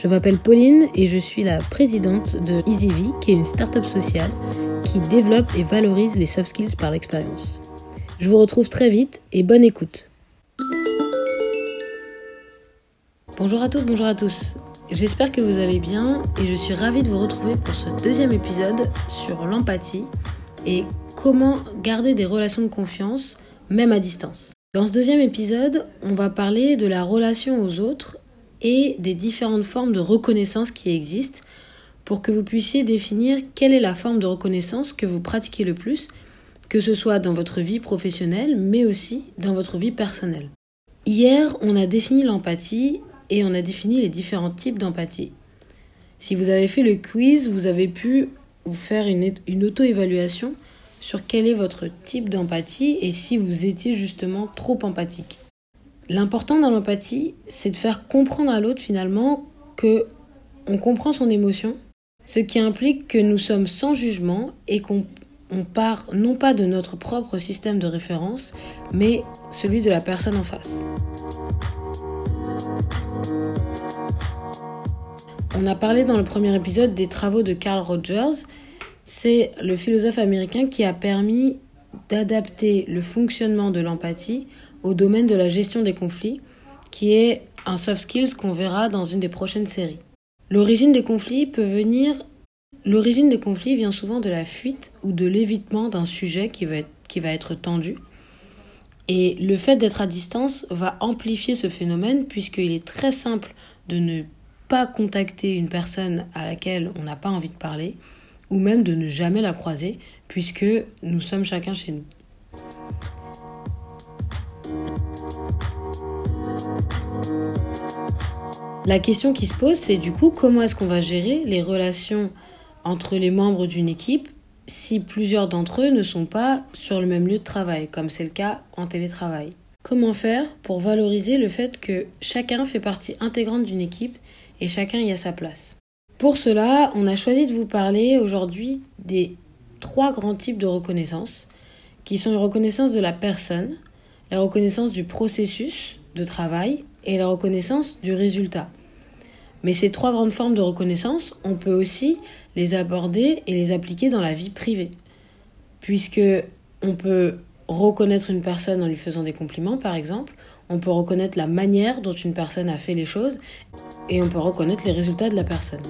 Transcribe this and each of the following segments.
Je m'appelle Pauline et je suis la présidente de EasyV, qui est une start-up sociale qui développe et valorise les soft skills par l'expérience. Je vous retrouve très vite et bonne écoute. Bonjour à toutes, bonjour à tous. J'espère que vous allez bien et je suis ravie de vous retrouver pour ce deuxième épisode sur l'empathie et comment garder des relations de confiance même à distance. Dans ce deuxième épisode, on va parler de la relation aux autres et des différentes formes de reconnaissance qui existent pour que vous puissiez définir quelle est la forme de reconnaissance que vous pratiquez le plus, que ce soit dans votre vie professionnelle, mais aussi dans votre vie personnelle. Hier, on a défini l'empathie et on a défini les différents types d'empathie. Si vous avez fait le quiz, vous avez pu vous faire une, auto-évaluation sur quel est votre type d'empathie et si vous étiez justement trop empathique. L'important dans l'empathie, c'est de faire comprendre à l'autre finalement que on comprend son émotion, ce qui implique que nous sommes sans jugement et qu'on part non pas de notre propre système de référence, mais celui de la personne en face. On a parlé dans le premier épisode des travaux de Carl Rogers. C'est le philosophe américain qui a permis d'adapter le fonctionnement de l'empathie au domaine de la gestion des conflits, qui est un soft skills qu'on verra dans une des prochaines séries. L'origine des conflits peut venir L'origine des conflits vient souvent de la fuite ou de l'évitement d'un sujet qui va, être, qui va être tendu. Et le fait d'être à distance va amplifier ce phénomène puisqu'il est très simple de ne pas contacter une personne à laquelle on n'a pas envie de parler ou même de ne jamais la croiser puisque nous sommes chacun chez nous. La question qui se pose, c'est du coup comment est-ce qu'on va gérer les relations entre les membres d'une équipe si plusieurs d'entre eux ne sont pas sur le même lieu de travail, comme c'est le cas en télétravail? Comment faire pour valoriser le fait que chacun fait partie intégrante d'une équipe et chacun y a sa place? Pour cela, on a choisi de vous parler aujourd'hui des trois grands types de reconnaissance, qui sont la reconnaissance de la personne, la reconnaissance du processus de travail et la reconnaissance du résultat. Mais ces trois grandes formes de reconnaissance, on peut aussi les aborder et les appliquer dans la vie privée. Puisque on peut reconnaître une personne en lui faisant des compliments, par exemple, on peut reconnaître la manière dont une personne a fait les choses et on peut reconnaître les résultats de la personne.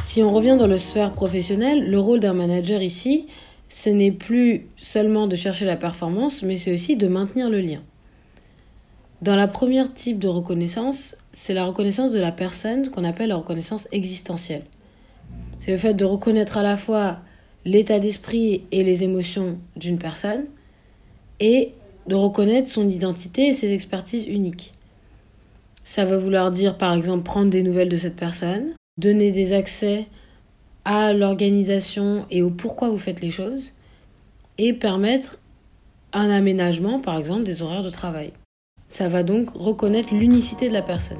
Si on revient dans le sphère professionnelle, le rôle d'un manager ici, ce n'est plus seulement de chercher la performance, mais c'est aussi de maintenir le lien. Dans la première type de reconnaissance, c'est la reconnaissance de la personne qu'on appelle la reconnaissance existentielle. C'est le fait de reconnaître à la fois l'état d'esprit et les émotions d'une personne et de reconnaître son identité et ses expertises uniques. Ça va vouloir dire par exemple prendre des nouvelles de cette personne, donner des accès à l'organisation et au pourquoi vous faites les choses et permettre un aménagement par exemple des horaires de travail. Ça va donc reconnaître l'unicité de la personne.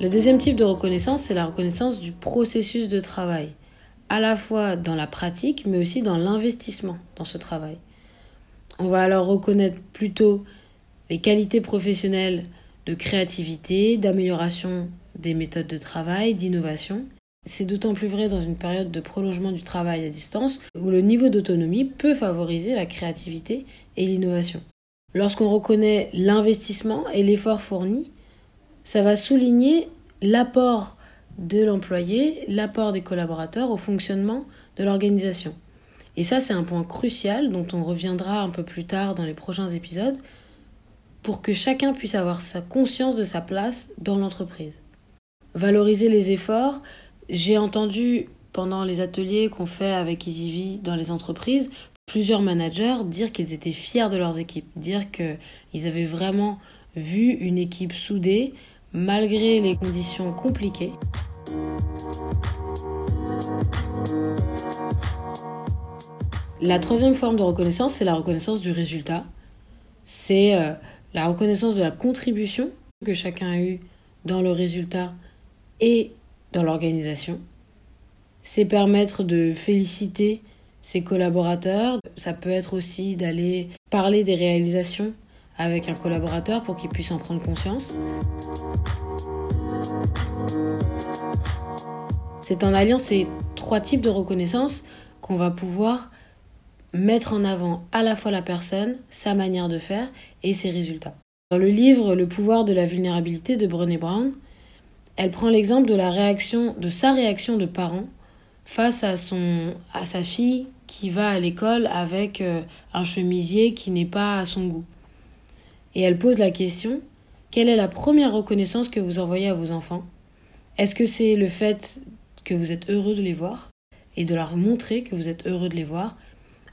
Le deuxième type de reconnaissance, c'est la reconnaissance du processus de travail, à la fois dans la pratique, mais aussi dans l'investissement dans ce travail. On va alors reconnaître plutôt les qualités professionnelles de créativité, d'amélioration des méthodes de travail, d'innovation, c'est d'autant plus vrai dans une période de prolongement du travail à distance où le niveau d'autonomie peut favoriser la créativité et l'innovation. Lorsqu'on reconnaît l'investissement et l'effort fourni, ça va souligner l'apport de l'employé, l'apport des collaborateurs au fonctionnement de l'organisation. Et ça, c'est un point crucial dont on reviendra un peu plus tard dans les prochains épisodes pour que chacun puisse avoir sa conscience de sa place dans l'entreprise. Valoriser les efforts, j'ai entendu pendant les ateliers qu'on fait avec EasyV dans les entreprises plusieurs managers dire qu'ils étaient fiers de leurs équipes, dire qu'ils avaient vraiment vu une équipe soudée malgré les conditions compliquées. La troisième forme de reconnaissance, c'est la reconnaissance du résultat. C'est euh, la reconnaissance de la contribution que chacun a eue dans le résultat et dans l'organisation. C'est permettre de féliciter ses collaborateurs. Ça peut être aussi d'aller parler des réalisations avec un collaborateur pour qu'il puisse en prendre conscience. C'est en alliant ces trois types de reconnaissance qu'on va pouvoir mettre en avant à la fois la personne, sa manière de faire et ses résultats. Dans le livre Le pouvoir de la vulnérabilité de Brené Brown, elle prend l'exemple de la réaction de sa réaction de parent face à son à sa fille qui va à l'école avec euh, un chemisier qui n'est pas à son goût. Et elle pose la question quelle est la première reconnaissance que vous envoyez à vos enfants? Est-ce que c'est le fait que vous êtes heureux de les voir et de leur montrer que vous êtes heureux de les voir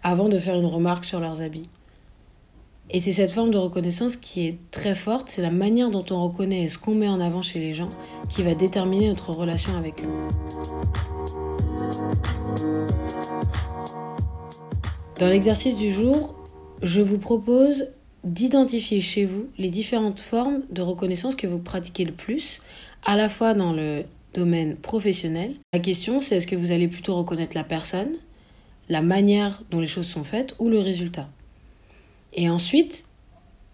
avant de faire une remarque sur leurs habits? Et c'est cette forme de reconnaissance qui est très forte, c'est la manière dont on reconnaît et ce qu'on met en avant chez les gens qui va déterminer notre relation avec eux. Dans l'exercice du jour, je vous propose d'identifier chez vous les différentes formes de reconnaissance que vous pratiquez le plus, à la fois dans le domaine professionnel. La question, c'est est-ce que vous allez plutôt reconnaître la personne, la manière dont les choses sont faites ou le résultat? Et ensuite,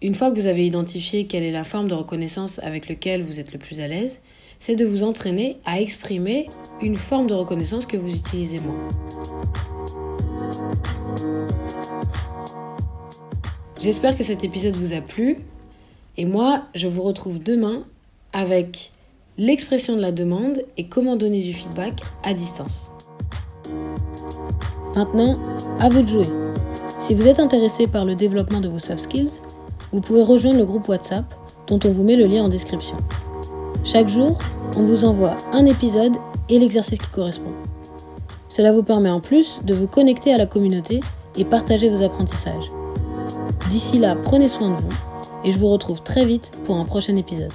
une fois que vous avez identifié quelle est la forme de reconnaissance avec laquelle vous êtes le plus à l'aise, c'est de vous entraîner à exprimer une forme de reconnaissance que vous utilisez moins. J'espère que cet épisode vous a plu et moi je vous retrouve demain avec l'expression de la demande et comment donner du feedback à distance. Maintenant, à vous de jouer. Si vous êtes intéressé par le développement de vos soft skills, vous pouvez rejoindre le groupe WhatsApp dont on vous met le lien en description. Chaque jour, on vous envoie un épisode et l'exercice qui correspond. Cela vous permet en plus de vous connecter à la communauté et partager vos apprentissages. D'ici là, prenez soin de vous et je vous retrouve très vite pour un prochain épisode.